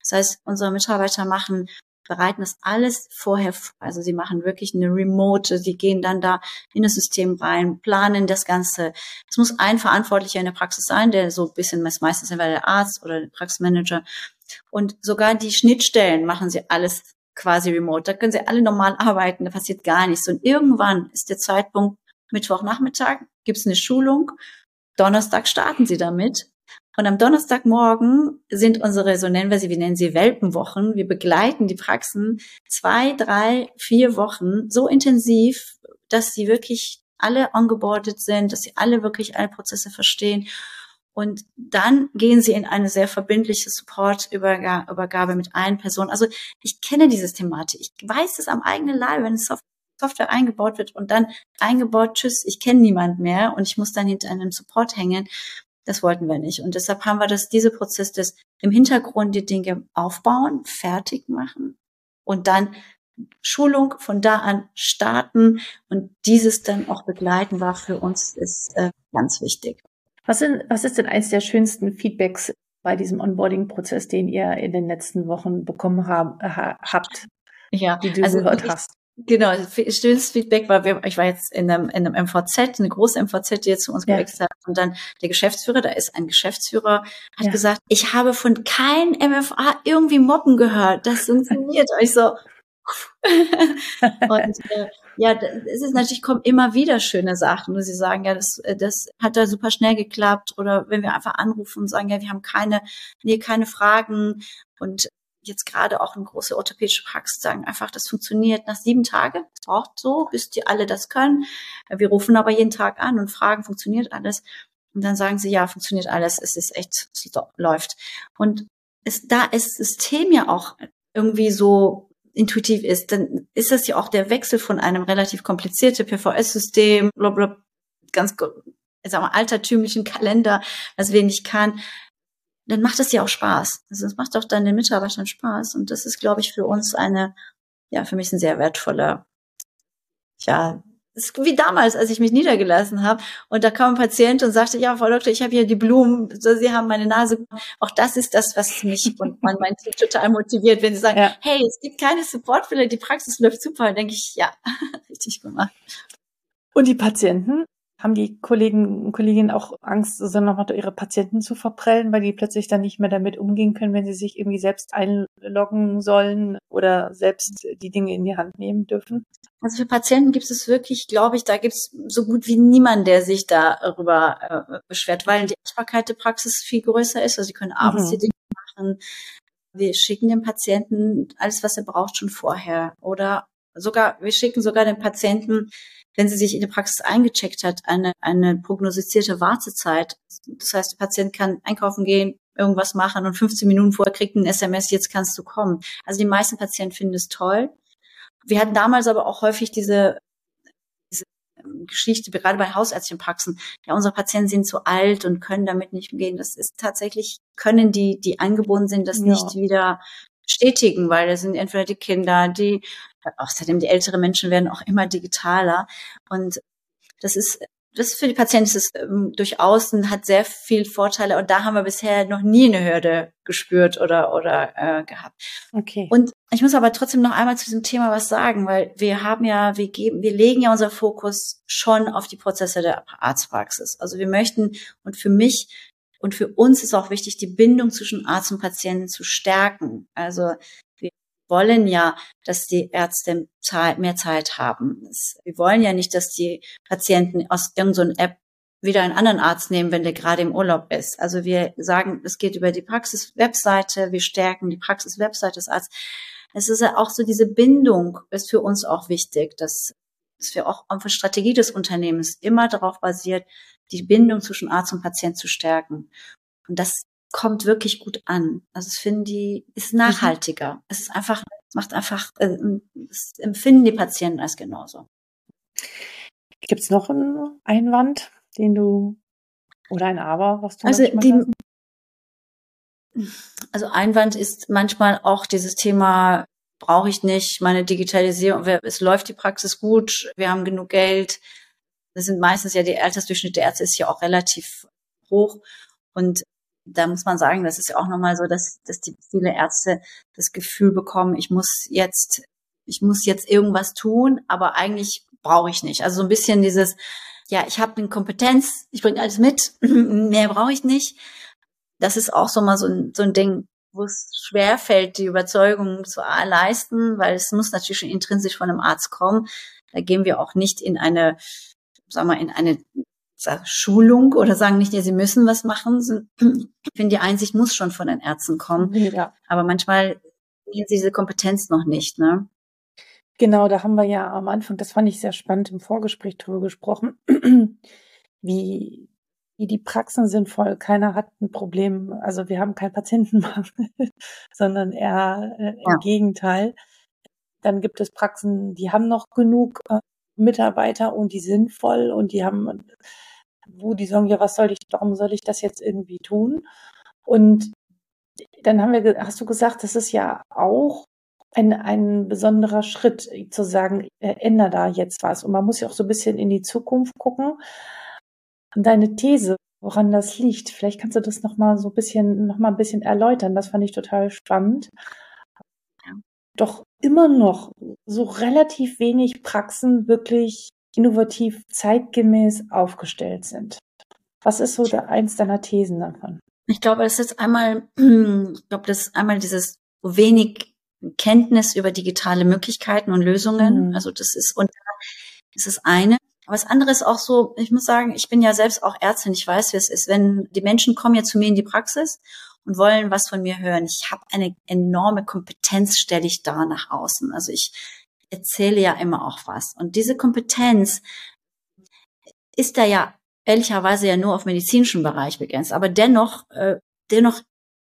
[SPEAKER 1] Das heißt, unsere Mitarbeiter machen bereiten das alles vorher vor. Also sie machen wirklich eine Remote, sie gehen dann da in das System rein, planen das Ganze. Es muss ein Verantwortlicher in der Praxis sein, der so ein bisschen, meistens entweder der Arzt oder der Praxismanager. Und sogar die Schnittstellen machen sie alles quasi remote. Da können sie alle normal arbeiten, da passiert gar nichts. Und irgendwann ist der Zeitpunkt Mittwochnachmittag, gibt es eine Schulung, Donnerstag starten sie damit. Und am Donnerstagmorgen sind unsere, so nennen wir sie, wir nennen sie Welpenwochen. Wir begleiten die Praxen zwei, drei, vier Wochen so intensiv, dass sie wirklich alle ongeboardet sind, dass sie alle wirklich alle Prozesse verstehen und dann gehen sie in eine sehr verbindliche Supportübergabe mit allen Personen. Also ich kenne dieses Thematik. Ich weiß es am eigenen Leib, wenn Software eingebaut wird und dann eingebaut, tschüss, ich kenne niemand mehr und ich muss dann hinter einem Support hängen. Das wollten wir nicht. Und deshalb haben wir das, diese Prozess des im Hintergrund die Dinge aufbauen, fertig machen und dann Schulung von da an starten und dieses dann auch begleiten war für uns ist äh, ganz wichtig.
[SPEAKER 2] Was, sind, was ist denn eines der schönsten Feedbacks bei diesem Onboarding-Prozess, den ihr in den letzten Wochen bekommen hab, habt,
[SPEAKER 1] ja, die du also gehört ich, hast? Genau, schönes Feedback war, ich war jetzt in einem, in einem MVZ, eine große MVZ, die jetzt zu uns ja. gewechselt hat. Und dann der Geschäftsführer, da ist ein Geschäftsführer, hat ja. gesagt, ich habe von keinem MFA irgendwie Mobben gehört. Das funktioniert. Und ich so, und äh, ja, es ist natürlich, kommen immer wieder schöne Sachen, wo sie sagen, ja, das, äh, das hat da super schnell geklappt. Oder wenn wir einfach anrufen und sagen, ja, wir haben keine, nee, keine Fragen. Und jetzt gerade auch eine große orthopädische Praxis sagen einfach, das funktioniert nach sieben Tagen. Es braucht so, bis die alle das können. Wir rufen aber jeden Tag an und fragen, funktioniert alles? Und dann sagen sie, ja, funktioniert alles. Es ist echt, es läuft. Und es, da ist das System ja auch irgendwie so intuitiv ist, dann ist das ja auch der Wechsel von einem relativ komplizierten PVS-System, ganz sag mal, altertümlichen Kalender, was wenig kann, dann macht es ja auch Spaß. Also es macht auch dann den Mitarbeitern Spaß. Und das ist, glaube ich, für uns eine, ja, für mich ein sehr wertvoller, ja, wie damals, als ich mich niedergelassen habe und da kam ein Patient und sagte, ja, Frau Doktor, ich habe hier die Blumen, so, Sie haben meine Nase. Auch das ist das, was mich und mein, mein Team total motiviert, wenn Sie sagen, ja. hey, es gibt keine Supportfälle, die Praxis läuft super, dann denke ich, ja, richtig gemacht.
[SPEAKER 2] Und die Patienten? Haben die Kollegen und Kolleginnen auch Angst, so nochmal ihre Patienten zu verprellen, weil die plötzlich dann nicht mehr damit umgehen können, wenn sie sich irgendwie selbst einloggen sollen oder selbst die Dinge in die Hand nehmen dürfen?
[SPEAKER 1] Also für Patienten gibt es wirklich, glaube ich, da gibt es so gut wie niemand, der sich darüber äh, beschwert, weil die Erreichbarkeit der Praxis viel größer ist. Also sie können abends mhm. die Dinge machen. Wir schicken dem Patienten alles, was er braucht, schon vorher. Oder sogar, wir schicken sogar den Patienten wenn sie sich in die Praxis eingecheckt hat, eine, eine prognostizierte Wartezeit. Das heißt, der Patient kann einkaufen gehen, irgendwas machen und 15 Minuten vorher kriegt ein SMS, jetzt kannst du kommen. Also die meisten Patienten finden es toll. Wir hatten damals aber auch häufig diese, diese Geschichte, gerade bei Hausärztchenpraxen, ja, unsere Patienten sind zu alt und können damit nicht umgehen. Das ist tatsächlich, können die, die eingebunden sind, das ja. nicht wieder stetigen, weil das sind entweder die Kinder, die außerdem die älteren Menschen werden auch immer digitaler und das ist das für die Patienten ist es ähm, durchaus und hat sehr viel Vorteile und da haben wir bisher noch nie eine Hürde gespürt oder oder äh, gehabt. Okay. Und ich muss aber trotzdem noch einmal zu diesem Thema was sagen, weil wir haben ja, wir geben, wir legen ja unser Fokus schon auf die Prozesse der Arztpraxis. Also wir möchten und für mich und für uns ist auch wichtig, die Bindung zwischen Arzt und Patienten zu stärken. Also wir wollen ja, dass die Ärzte mehr Zeit haben. Wir wollen ja nicht, dass die Patienten aus irgendeiner App wieder einen anderen Arzt nehmen, wenn der gerade im Urlaub ist. Also wir sagen, es geht über die Praxis-Webseite, wir stärken die Praxis-Webseite des Arztes. Es ist ja auch so, diese Bindung ist für uns auch wichtig, dass, dass wir auch auf der Strategie des Unternehmens immer darauf basiert, die Bindung zwischen Arzt und Patient zu stärken. Und das kommt wirklich gut an. Also es finden die, ist mhm. nachhaltiger. Mhm. Es ist einfach, macht einfach, äh, das empfinden die Patienten als genauso.
[SPEAKER 2] Gibt es noch einen Einwand, den du oder ein Aber, was du
[SPEAKER 1] also die, also Einwand ist manchmal auch dieses Thema brauche ich nicht, meine Digitalisierung, es läuft die Praxis gut, wir haben genug Geld. Das sind meistens ja die Altersdurchschnitt der Ärzte ist ja auch relativ hoch und da muss man sagen, das ist ja auch nochmal so, dass, dass die viele Ärzte das Gefühl bekommen, ich muss jetzt, ich muss jetzt irgendwas tun, aber eigentlich brauche ich nicht. Also so ein bisschen dieses, ja, ich habe eine Kompetenz, ich bringe alles mit, mehr brauche ich nicht. Das ist auch so mal so ein, so ein Ding, wo es schwer fällt, die Überzeugung zu leisten, weil es muss natürlich schon intrinsisch von einem Arzt kommen. Da gehen wir auch nicht in eine, sagen wir, in eine Schulung oder sagen nicht, ja, sie müssen was machen. Ich finde, die Einsicht muss schon von den Ärzten kommen. Ja. Aber manchmal sehen sie diese Kompetenz noch nicht, ne?
[SPEAKER 2] Genau, da haben wir ja am Anfang, das fand ich sehr spannend im Vorgespräch drüber gesprochen, wie, wie die Praxen sind voll. Keiner hat ein Problem. Also wir haben keinen Patientenmangel, sondern eher äh, im Gegenteil. Dann gibt es Praxen, die haben noch genug äh, Mitarbeiter und die sind voll und die haben, wo die sagen, ja, was soll ich, warum soll ich das jetzt irgendwie tun? Und dann haben wir, hast du gesagt, das ist ja auch ein, ein besonderer Schritt, zu sagen, äh, ändere da jetzt was. Und man muss ja auch so ein bisschen in die Zukunft gucken. Deine These, woran das liegt, vielleicht kannst du das nochmal so ein bisschen, noch mal ein bisschen erläutern. Das fand ich total spannend. Doch immer noch so relativ wenig Praxen wirklich innovativ zeitgemäß aufgestellt sind. Was ist so der, eins deiner Thesen davon?
[SPEAKER 1] Ich glaube, das ist einmal, ich glaube, das ist einmal dieses wenig Kenntnis über digitale Möglichkeiten und Lösungen. Mhm. Also das ist, und das ist eine. Aber das andere ist auch so, ich muss sagen, ich bin ja selbst auch Ärztin, ich weiß, wie es ist, wenn die Menschen kommen ja zu mir in die Praxis und wollen was von mir hören. Ich habe eine enorme Kompetenz, stelle ich da nach außen. Also ich erzähle ja immer auch was. Und diese Kompetenz ist da ja ehrlicherweise ja nur auf medizinischen Bereich begrenzt. Aber dennoch, äh, dennoch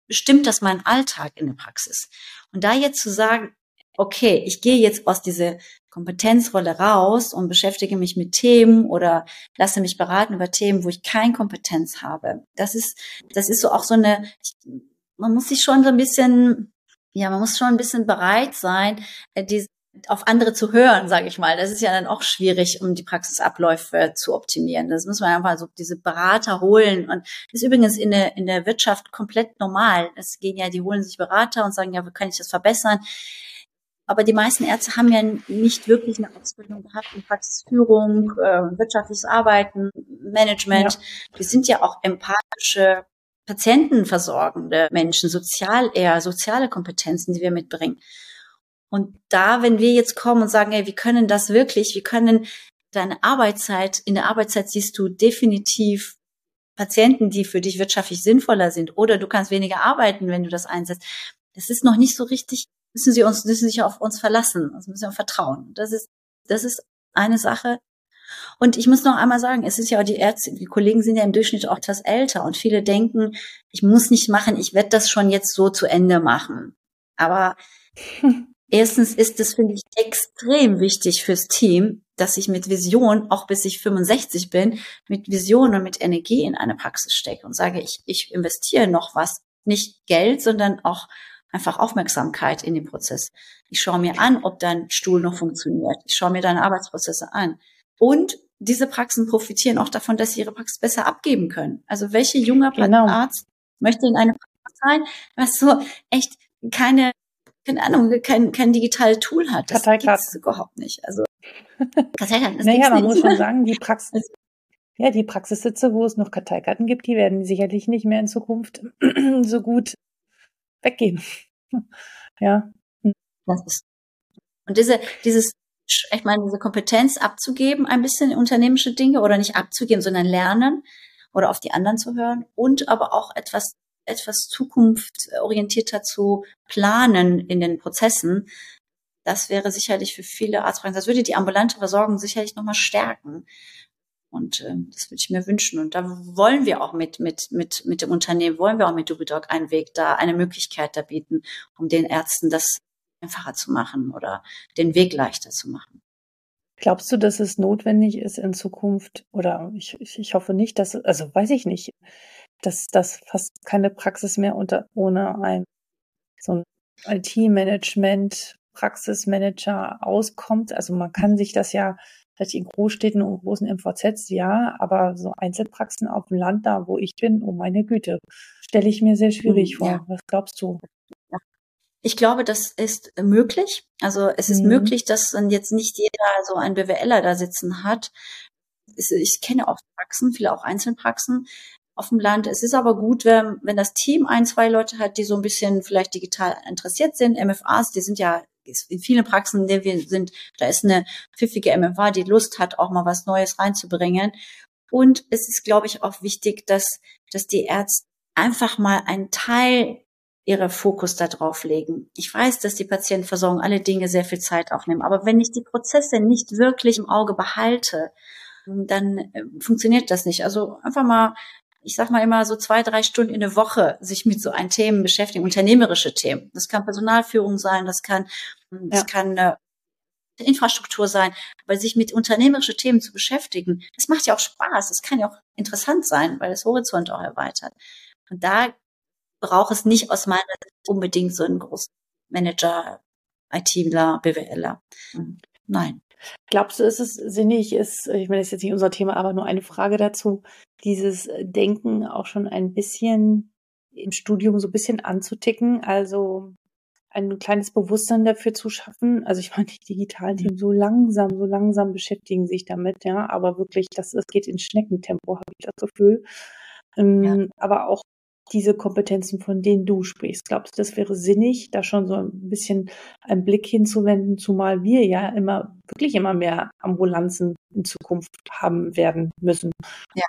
[SPEAKER 1] bestimmt das meinen Alltag in der Praxis. Und da jetzt zu sagen, okay, ich gehe jetzt aus dieser Kompetenzrolle raus und beschäftige mich mit Themen oder lasse mich beraten über Themen, wo ich keine Kompetenz habe. Das ist, das ist so auch so eine, man muss sich schon so ein bisschen, ja, man muss schon ein bisschen bereit sein, äh, diese auf andere zu hören, sage ich mal. Das ist ja dann auch schwierig, um die Praxisabläufe zu optimieren. Das muss man einfach so diese Berater holen. Und das ist übrigens in der, in der Wirtschaft komplett normal. Es gehen ja, die holen sich Berater und sagen, ja, wie kann ich das verbessern? Aber die meisten Ärzte haben ja nicht wirklich eine Ausbildung gehabt in Praxisführung, äh, wirtschaftliches Arbeiten, Management. Ja. Wir sind ja auch empathische Patientenversorgende Menschen, sozial eher soziale Kompetenzen, die wir mitbringen. Und da, wenn wir jetzt kommen und sagen, ey, wir können das wirklich, wir können deine Arbeitszeit, in der Arbeitszeit siehst du definitiv Patienten, die für dich wirtschaftlich sinnvoller sind, oder du kannst weniger arbeiten, wenn du das einsetzt. Das ist noch nicht so richtig, müssen sie uns, müssen sich auf uns verlassen, also müssen wir vertrauen. Das ist, das ist eine Sache. Und ich muss noch einmal sagen, es ist ja auch die Ärzte, die Kollegen sind ja im Durchschnitt auch etwas älter und viele denken, ich muss nicht machen, ich werde das schon jetzt so zu Ende machen. Aber Erstens ist es, finde ich, extrem wichtig fürs Team, dass ich mit Vision, auch bis ich 65 bin, mit Vision und mit Energie in eine Praxis stecke und sage, ich, ich investiere noch was, nicht Geld, sondern auch einfach Aufmerksamkeit in den Prozess. Ich schaue mir an, ob dein Stuhl noch funktioniert. Ich schaue mir deine Arbeitsprozesse an. Und diese Praxen profitieren auch davon, dass sie ihre Praxis besser abgeben können. Also welche junger genau. Arzt möchte in eine Praxis sein, was so echt keine keine Ahnung, kein, kein digitales Tool hat. Das gibt es überhaupt nicht. Also
[SPEAKER 2] Karteikarten, das naja, man nicht. muss schon sagen, die Praxis, ja, die Praxissitze, wo es noch Karteikarten gibt, die werden sicherlich nicht mehr in Zukunft so gut weggehen. ja.
[SPEAKER 1] Das ist. Und diese, dieses, ich meine, diese Kompetenz abzugeben, ein bisschen unternehmische Dinge oder nicht abzugeben, sondern lernen oder auf die anderen zu hören und aber auch etwas etwas zukunftsorientierter zu planen in den Prozessen, das wäre sicherlich für viele Arztpraxen, das würde die ambulante Versorgung sicherlich nochmal stärken. Und äh, das würde ich mir wünschen. Und da wollen wir auch mit, mit, mit, mit dem Unternehmen, wollen wir auch mit Dubidoc einen Weg da, eine Möglichkeit da bieten, um den Ärzten das einfacher zu machen oder den Weg leichter zu machen.
[SPEAKER 2] Glaubst du, dass es notwendig ist in Zukunft, oder ich, ich, ich hoffe nicht, dass, also weiß ich nicht, dass das fast keine Praxis mehr unter, ohne ein, so ein IT-Management, Praxismanager auskommt. Also man kann sich das ja vielleicht in Großstädten und großen MVZs, ja, aber so Einzelpraxen auf dem Land, da wo ich bin, oh meine Güte, stelle ich mir sehr schwierig hm, vor. Ja. Was glaubst du?
[SPEAKER 1] Ich glaube, das ist möglich. Also es ist mhm. möglich, dass dann jetzt nicht jeder so ein BWLer da sitzen hat. Ich kenne auch Praxen, viele auch Einzelpraxen auf dem Land. Es ist aber gut, wenn, wenn das Team ein, zwei Leute hat, die so ein bisschen vielleicht digital interessiert sind. MFAs, die sind ja in vielen Praxen, in denen wir sind, da ist eine pfiffige MFA, die Lust hat, auch mal was Neues reinzubringen. Und es ist, glaube ich, auch wichtig, dass, dass die Ärzte einfach mal einen Teil ihre Fokus darauf legen. Ich weiß, dass die Patientenversorgung alle Dinge sehr viel Zeit aufnehmen, aber wenn ich die Prozesse nicht wirklich im Auge behalte, dann äh, funktioniert das nicht. Also einfach mal, ich sag mal immer so zwei, drei Stunden in der Woche sich mit so ein Themen beschäftigen, unternehmerische Themen. Das kann Personalführung sein, das kann, das ja. kann äh, Infrastruktur sein, weil sich mit unternehmerischen Themen zu beschäftigen, das macht ja auch Spaß. Das kann ja auch interessant sein, weil das Horizont auch erweitert. Und da braucht es nicht aus meiner Sicht unbedingt so einen großen Manager, ITler, BWLer. Hm. Nein.
[SPEAKER 2] Glaubst du, ist es sinnig, ist, ich meine, das ist jetzt nicht unser Thema, aber nur eine Frage dazu, dieses Denken auch schon ein bisschen im Studium so ein bisschen anzuticken, also ein kleines Bewusstsein dafür zu schaffen. Also ich meine, die digitalen Themen so langsam, so langsam beschäftigen sich damit, ja, aber wirklich, das, das geht in Schneckentempo, habe ich das Gefühl. Ähm, ja. Aber auch diese Kompetenzen, von denen du sprichst? Glaubst du, das wäre sinnig, da schon so ein bisschen einen Blick hinzuwenden, zumal wir ja immer, wirklich immer mehr Ambulanzen in Zukunft haben werden müssen?
[SPEAKER 1] Ja,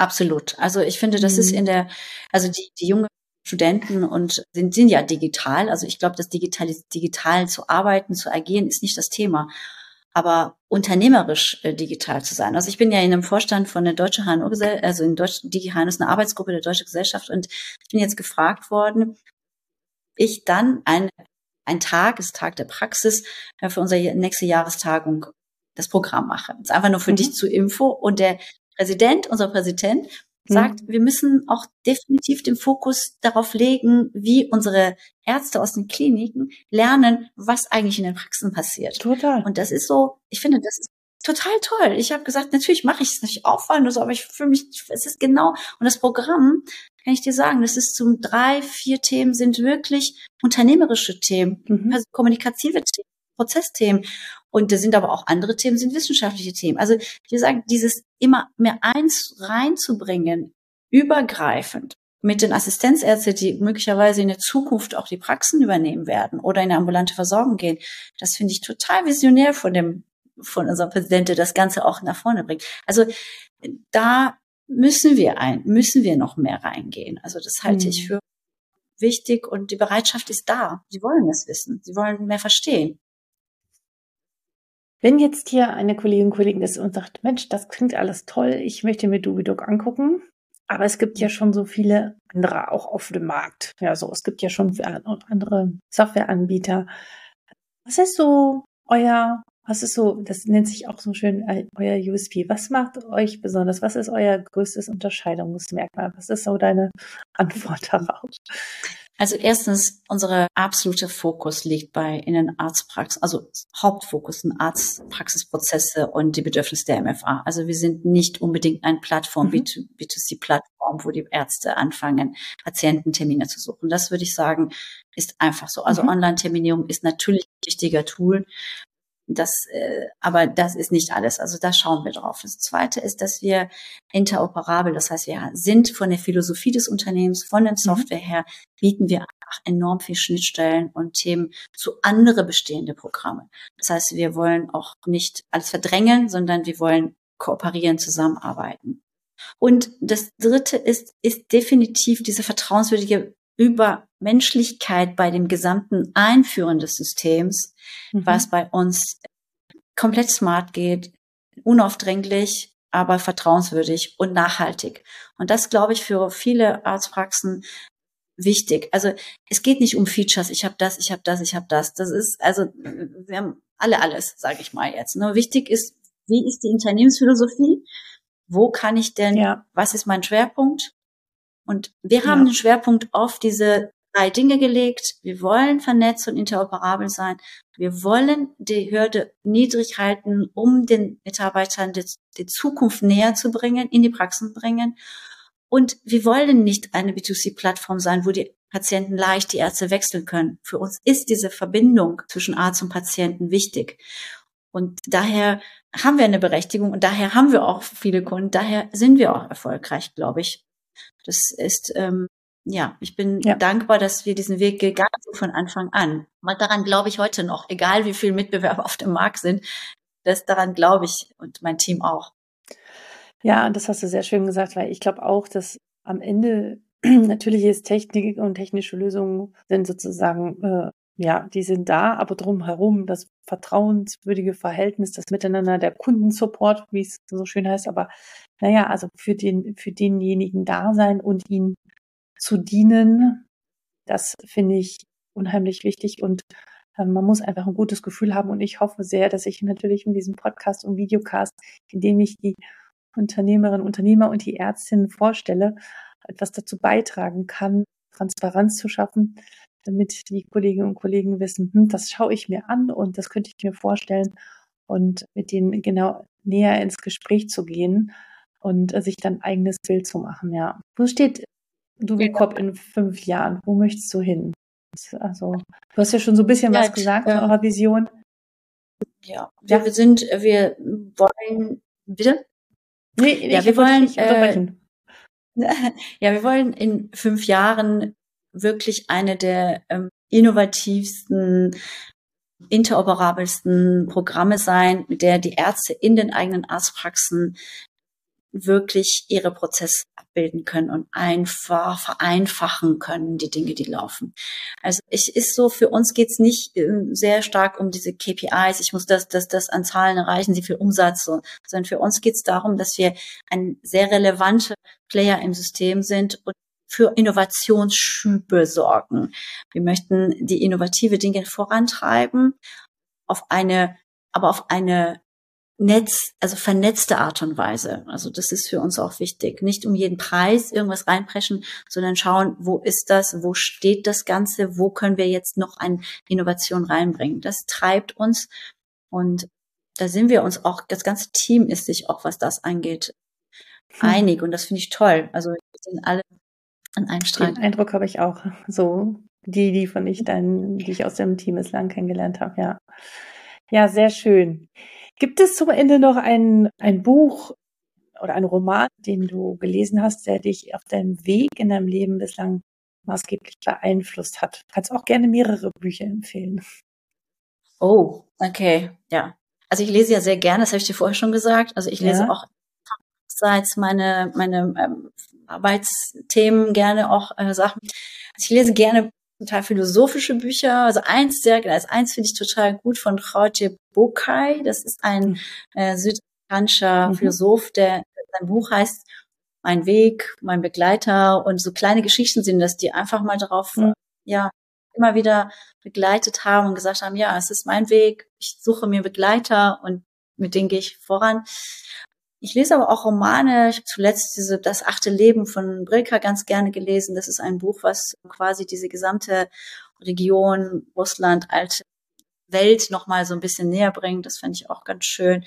[SPEAKER 1] absolut. Also ich finde, das mhm. ist in der, also die, die junge Studenten und sind, sind ja digital. Also ich glaube, das digital, digital zu arbeiten, zu agieren, ist nicht das Thema aber unternehmerisch äh, digital zu sein. Also ich bin ja in einem Vorstand von der Deutsche HNO, also in Deutsch, DigiHNO ist eine Arbeitsgruppe der Deutschen Gesellschaft und ich bin jetzt gefragt worden, ich dann ein, ein Tag, ist Tag der Praxis, äh, für unsere nächste Jahrestagung das Programm mache. Das ist einfach nur für mhm. dich zu Info und der Präsident, unser Präsident, sagt, mhm. wir müssen auch definitiv den Fokus darauf legen, wie unsere Ärzte aus den Kliniken lernen, was eigentlich in den Praxen passiert. Total. Und das ist so, ich finde, das ist total toll. Ich habe gesagt, natürlich mache ich es nicht Aufwand oder so, aber ich fühle mich, es ist genau, und das Programm, kann ich dir sagen, das ist zum drei, vier Themen sind wirklich unternehmerische Themen, mhm. also kommunikative Themen, Prozessthemen. Und da sind aber auch andere Themen, sind wissenschaftliche Themen. Also wie gesagt, dieses immer mehr eins reinzubringen, übergreifend mit den Assistenzärzten, die möglicherweise in der Zukunft auch die Praxen übernehmen werden oder in eine ambulante Versorgung gehen, das finde ich total visionär von dem, von unserem Präsidenten, der das Ganze auch nach vorne bringt. Also da müssen wir ein, müssen wir noch mehr reingehen. Also das halte mhm. ich für wichtig und die Bereitschaft ist da. Sie wollen es wissen. Sie wollen mehr verstehen.
[SPEAKER 2] Wenn jetzt hier eine Kollegin Kollegin ist und sagt, Mensch, das klingt alles toll, ich möchte mir Dubidoc angucken, aber es gibt ja schon so viele andere auch auf dem Markt. Ja, so, es gibt ja schon andere Softwareanbieter. Was ist so euer, was ist so, das nennt sich auch so schön äh, euer USP. Was macht euch besonders? Was ist euer größtes Unterscheidungsmerkmal? Was ist so deine Antwort darauf?
[SPEAKER 1] Also erstens, unsere absolute Fokus liegt bei in den Arztpraxen, also Hauptfokus in Arztpraxisprozesse und die Bedürfnisse der MFA. Also wir sind nicht unbedingt eine Plattform, mhm. B2C-Plattform, wo die Ärzte anfangen, Patiententermine zu suchen. Das würde ich sagen, ist einfach so. Also mhm. Online-Terminierung ist natürlich ein wichtiger Tool, das, äh, aber das ist nicht alles. Also da schauen wir drauf. Das Zweite ist, dass wir interoperabel, das heißt, wir sind von der Philosophie des Unternehmens, von der mhm. Software her, bieten wir enorm viel Schnittstellen und Themen zu andere bestehende Programme. Das heißt, wir wollen auch nicht alles verdrängen, sondern wir wollen kooperieren, zusammenarbeiten. Und das Dritte ist, ist definitiv diese vertrauenswürdige Übermenschlichkeit bei dem gesamten Einführen des Systems, mhm. was bei uns komplett smart geht, unaufdringlich aber vertrauenswürdig und nachhaltig. Und das glaube ich für viele Arztpraxen wichtig. Also es geht nicht um Features, ich habe das, ich habe das, ich habe das. Das ist also wir haben alle alles, sage ich mal jetzt. Nur ne? wichtig ist, wie ist die Unternehmensphilosophie? Wo kann ich denn? Ja. Was ist mein Schwerpunkt? Und wir haben ja. den Schwerpunkt auf diese drei Dinge gelegt. Wir wollen vernetzt und interoperabel sein. Wir wollen die Hürde niedrig halten, um den Mitarbeitern die, die Zukunft näher zu bringen, in die Praxen bringen. Und wir wollen nicht eine B2C-Plattform sein, wo die Patienten leicht die Ärzte wechseln können. Für uns ist diese Verbindung zwischen Arzt und Patienten wichtig. Und daher haben wir eine Berechtigung und daher haben wir auch viele Kunden. Daher sind wir auch erfolgreich, glaube ich. Das ist ähm, ja, ich bin ja. dankbar, dass wir diesen Weg gegangen sind von Anfang an. Und daran glaube ich heute noch, egal wie viele Mitbewerber auf dem Markt sind, das daran glaube ich und mein Team auch.
[SPEAKER 2] Ja, und das hast du sehr schön gesagt, weil ich glaube auch, dass am Ende natürlich ist Technik und technische Lösungen sind sozusagen, äh, ja, die sind da, aber drumherum das vertrauenswürdige Verhältnis, das Miteinander, der Kundensupport, wie es so schön heißt, aber naja, also für den, für denjenigen da sein und ihn zu dienen, das finde ich unheimlich wichtig und äh, man muss einfach ein gutes Gefühl haben und ich hoffe sehr, dass ich natürlich in diesem Podcast und Videocast, in dem ich die Unternehmerinnen, Unternehmer und die Ärztinnen vorstelle, etwas dazu beitragen kann, Transparenz zu schaffen, damit die Kolleginnen und Kollegen wissen, hm, das schaue ich mir an und das könnte ich mir vorstellen und mit denen genau näher ins Gespräch zu gehen und äh, sich dann eigenes Bild zu machen. Ja, wo steht Dubikop in fünf Jahren? Wo möchtest du hin? Also, du hast ja schon so ein bisschen ja, was gesagt äh, eurer Vision.
[SPEAKER 1] Ja, ja, wir sind, wir wollen, bitte?
[SPEAKER 2] Nee, ja, wir wollen, äh,
[SPEAKER 1] ja, wir wollen in fünf Jahren wirklich eine der ähm, innovativsten, interoperabelsten Programme sein, mit der die Ärzte in den eigenen Arztpraxen wirklich ihre Prozesse abbilden können und einfach vereinfachen können, die Dinge, die laufen. Also ich ist so, für uns geht's nicht äh, sehr stark um diese KPIs, ich muss das, das, das an Zahlen erreichen, sie viel Umsatz, so, sondern für uns geht's darum, dass wir ein sehr relevante Player im System sind und für Innovationsschübe sorgen. Wir möchten die innovative Dinge vorantreiben auf eine, aber auf eine Netz, also vernetzte Art und Weise. Also das ist für uns auch wichtig. Nicht um jeden Preis irgendwas reinpreschen, sondern schauen, wo ist das, wo steht das Ganze, wo können wir jetzt noch eine Innovation reinbringen. Das treibt uns und da sind wir uns auch, das ganze Team ist sich auch, was das angeht, hm. einig und das finde ich toll. Also wir sind alle an einem Strang.
[SPEAKER 2] Den Eindruck habe ich auch. So die, die von ich dann, die ich aus dem Team bislang kennengelernt habe, ja. Ja, sehr schön. Gibt es zum Ende noch ein, ein Buch oder ein Roman, den du gelesen hast, der dich auf deinem Weg in deinem Leben bislang maßgeblich beeinflusst hat? Du kannst auch gerne mehrere Bücher empfehlen.
[SPEAKER 1] Oh, okay, ja. Also ich lese ja sehr gerne, das habe ich dir vorher schon gesagt. Also ich lese ja. auch seit meine meine ähm, Arbeitsthemen gerne auch äh, Sachen. Also ich lese gerne total philosophische Bücher. Also eins sehr, also eins finde ich total gut von Jorge Bokai. Das ist ein äh, südamerikanischer mhm. Philosoph, der sein Buch heißt Mein Weg, mein Begleiter und so kleine Geschichten sind das, die einfach mal darauf, mhm. ja, immer wieder begleitet haben und gesagt haben, ja, es ist mein Weg, ich suche mir Begleiter und mit denen gehe ich voran. Ich lese aber auch Romane. Ich habe zuletzt diese Das achte Leben von Brilka ganz gerne gelesen. Das ist ein Buch, was quasi diese gesamte Region, Russland, alte Welt nochmal so ein bisschen näher bringt. Das fand ich auch ganz schön.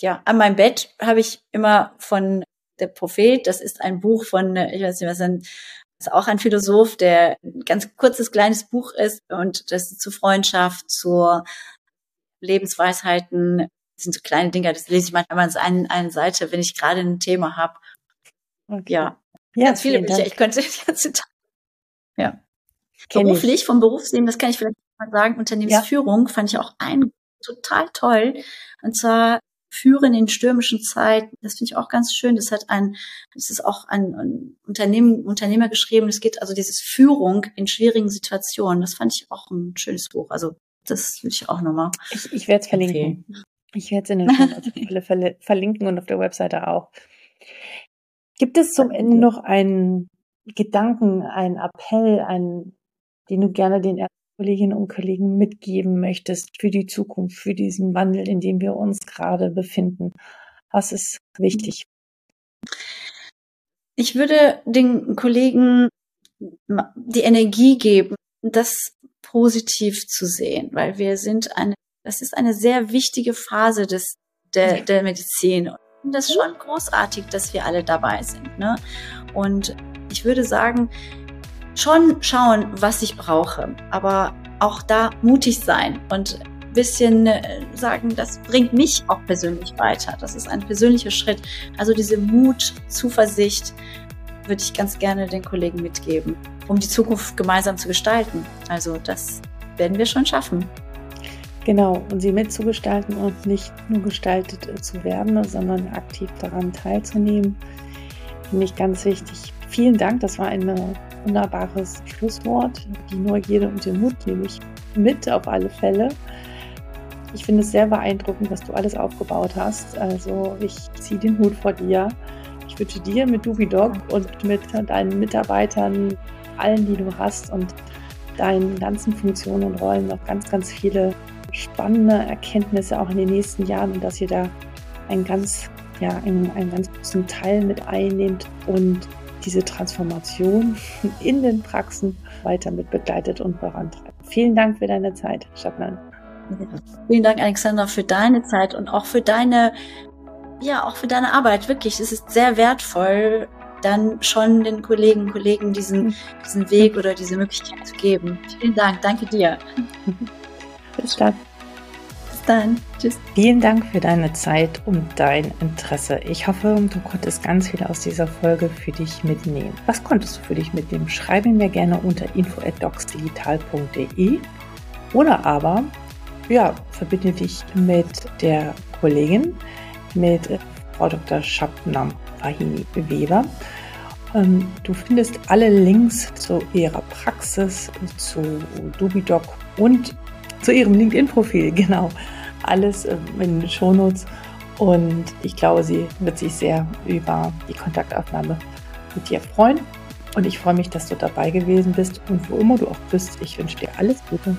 [SPEAKER 1] Ja, an meinem Bett habe ich immer von Der Prophet. Das ist ein Buch von, ich weiß nicht, was ein, ist auch ein Philosoph, der ein ganz kurzes, kleines Buch ist und das zur Freundschaft, zur Lebensweisheiten, sind so kleine Dinge, das lese ich manchmal an eine, eine Seite, wenn ich gerade ein Thema habe. Okay. Ja. ja, ganz viele Bücher. Ich könnte die ganze Tag. Ja. Kenn Beruflich, ich. vom Berufsleben, das kann ich vielleicht mal sagen, Unternehmensführung ja. fand ich auch ein total toll. Und zwar Führen in stürmischen Zeiten. Das finde ich auch ganz schön. Das hat ein, das ist auch ein, ein Unternehmen, Unternehmer geschrieben. Es geht also dieses Führung in schwierigen Situationen. Das fand ich auch ein schönes Buch. Also das will ich auch nochmal.
[SPEAKER 2] Ich, ich werde es verlinken. Ich werde es in den Show auf alle Fälle verlinken und auf der Webseite auch. Gibt es zum Ende noch einen Gedanken, einen Appell, einen, den du gerne den Kolleginnen und Kollegen mitgeben möchtest für die Zukunft, für diesen Wandel, in dem wir uns gerade befinden? Was ist wichtig?
[SPEAKER 1] Ich würde den Kollegen die Energie geben, das positiv zu sehen, weil wir sind eine, das ist eine sehr wichtige Phase des, der, der Medizin. Und das ist schon großartig, dass wir alle dabei sind. Ne? Und ich würde sagen, schon schauen, was ich brauche, aber auch da mutig sein und ein bisschen äh, sagen, das bringt mich auch persönlich weiter. Das ist ein persönlicher Schritt. Also diese Mut, Zuversicht würde ich ganz gerne den Kollegen mitgeben, um die Zukunft gemeinsam zu gestalten. Also das werden wir schon schaffen.
[SPEAKER 2] Genau, und sie mitzugestalten und nicht nur gestaltet äh, zu werden, sondern aktiv daran teilzunehmen, finde ich ganz wichtig. Vielen Dank, das war ein wunderbares Schlusswort. Die Neugierde und den Mut nehme ich mit auf alle Fälle. Ich finde es sehr beeindruckend, was du alles aufgebaut hast. Also ich ziehe den Hut vor dir. Ich wünsche dir mit DubiDog und mit deinen Mitarbeitern, allen, die du hast und deinen ganzen Funktionen und Rollen noch ganz, ganz viele spannende Erkenntnisse auch in den nächsten Jahren und dass ihr da einen ganz, ja, einen, einen ganz großen Teil mit einnehmt und diese Transformation in den Praxen weiter mit begleitet und vorantreibt. Vielen Dank für deine Zeit, Shabnan.
[SPEAKER 1] Vielen Dank, Alexander, für deine Zeit und auch für deine, ja, auch für deine Arbeit. Wirklich, es ist sehr wertvoll, dann schon den Kolleginnen und Kollegen diesen, diesen Weg oder diese Möglichkeit zu geben. Vielen Dank, danke dir.
[SPEAKER 2] Bis dann.
[SPEAKER 1] Bis dann. Tschüss.
[SPEAKER 2] Vielen Dank für deine Zeit und dein Interesse. Ich hoffe, du konntest ganz viel aus dieser Folge für dich mitnehmen. Was konntest du für dich mitnehmen? Schreibe mir gerne unter info@docsdigital.de oder aber ja, verbinde dich mit der Kollegin, mit Frau Dr. Shabnam Fahini Weber. Ähm, du findest alle Links zu ihrer Praxis, zu Dubidoc und zu ihrem LinkedIn-Profil, genau. Alles ähm, in den Shownotes. Und ich glaube, sie wird sich sehr über die Kontaktaufnahme mit dir freuen. Und ich freue mich, dass du dabei gewesen bist. Und wo immer du auch bist, ich wünsche dir alles Gute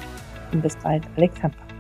[SPEAKER 2] und bis bald, Alexandra.